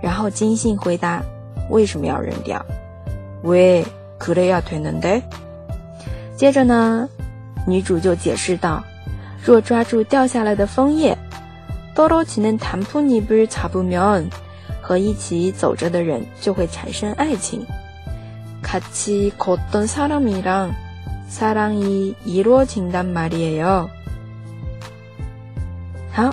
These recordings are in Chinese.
然后金信回答：“为什么要扔掉？왜 그래야 되는데？” 接着呢，女主就解释道：“若抓住掉下来的枫叶， 떨어지는 단풍잎을 잡으면 和一起走着的人就会产生爱情。 같이 걷던 사람이랑 사랑이 이루어진단 말이에요. 好，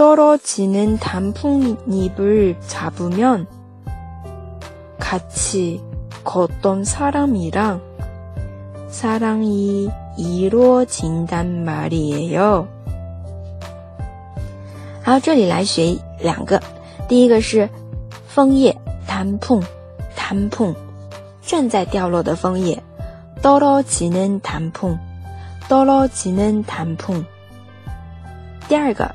떨어지는 단풍잎을 잡으면 같이 걷던 사람이랑 사랑이 이루어진단 말이에요. 好，这里来学两个。第一个是枫叶，단풍，단풍，正在掉落的枫叶。 떨어지는 단풍, 떨어지는 단풍. 第二个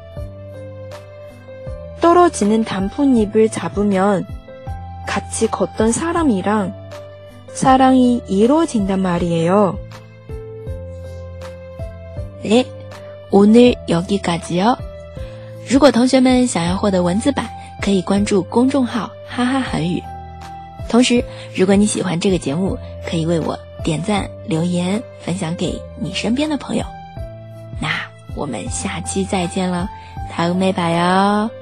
떨어지는 단풍잎을 잡으면 같이 걷던 사람이랑 사랑이 이루어진단 말이에요. 네, 오늘 여기까지요. 如果同学们想要获得文字版，可以关注公众号“哈哈韩语”。同时，如果你喜欢这个节目，可以为我点赞、留言、分享给你身边的朋友。那我们下期再见了，다음에봐요。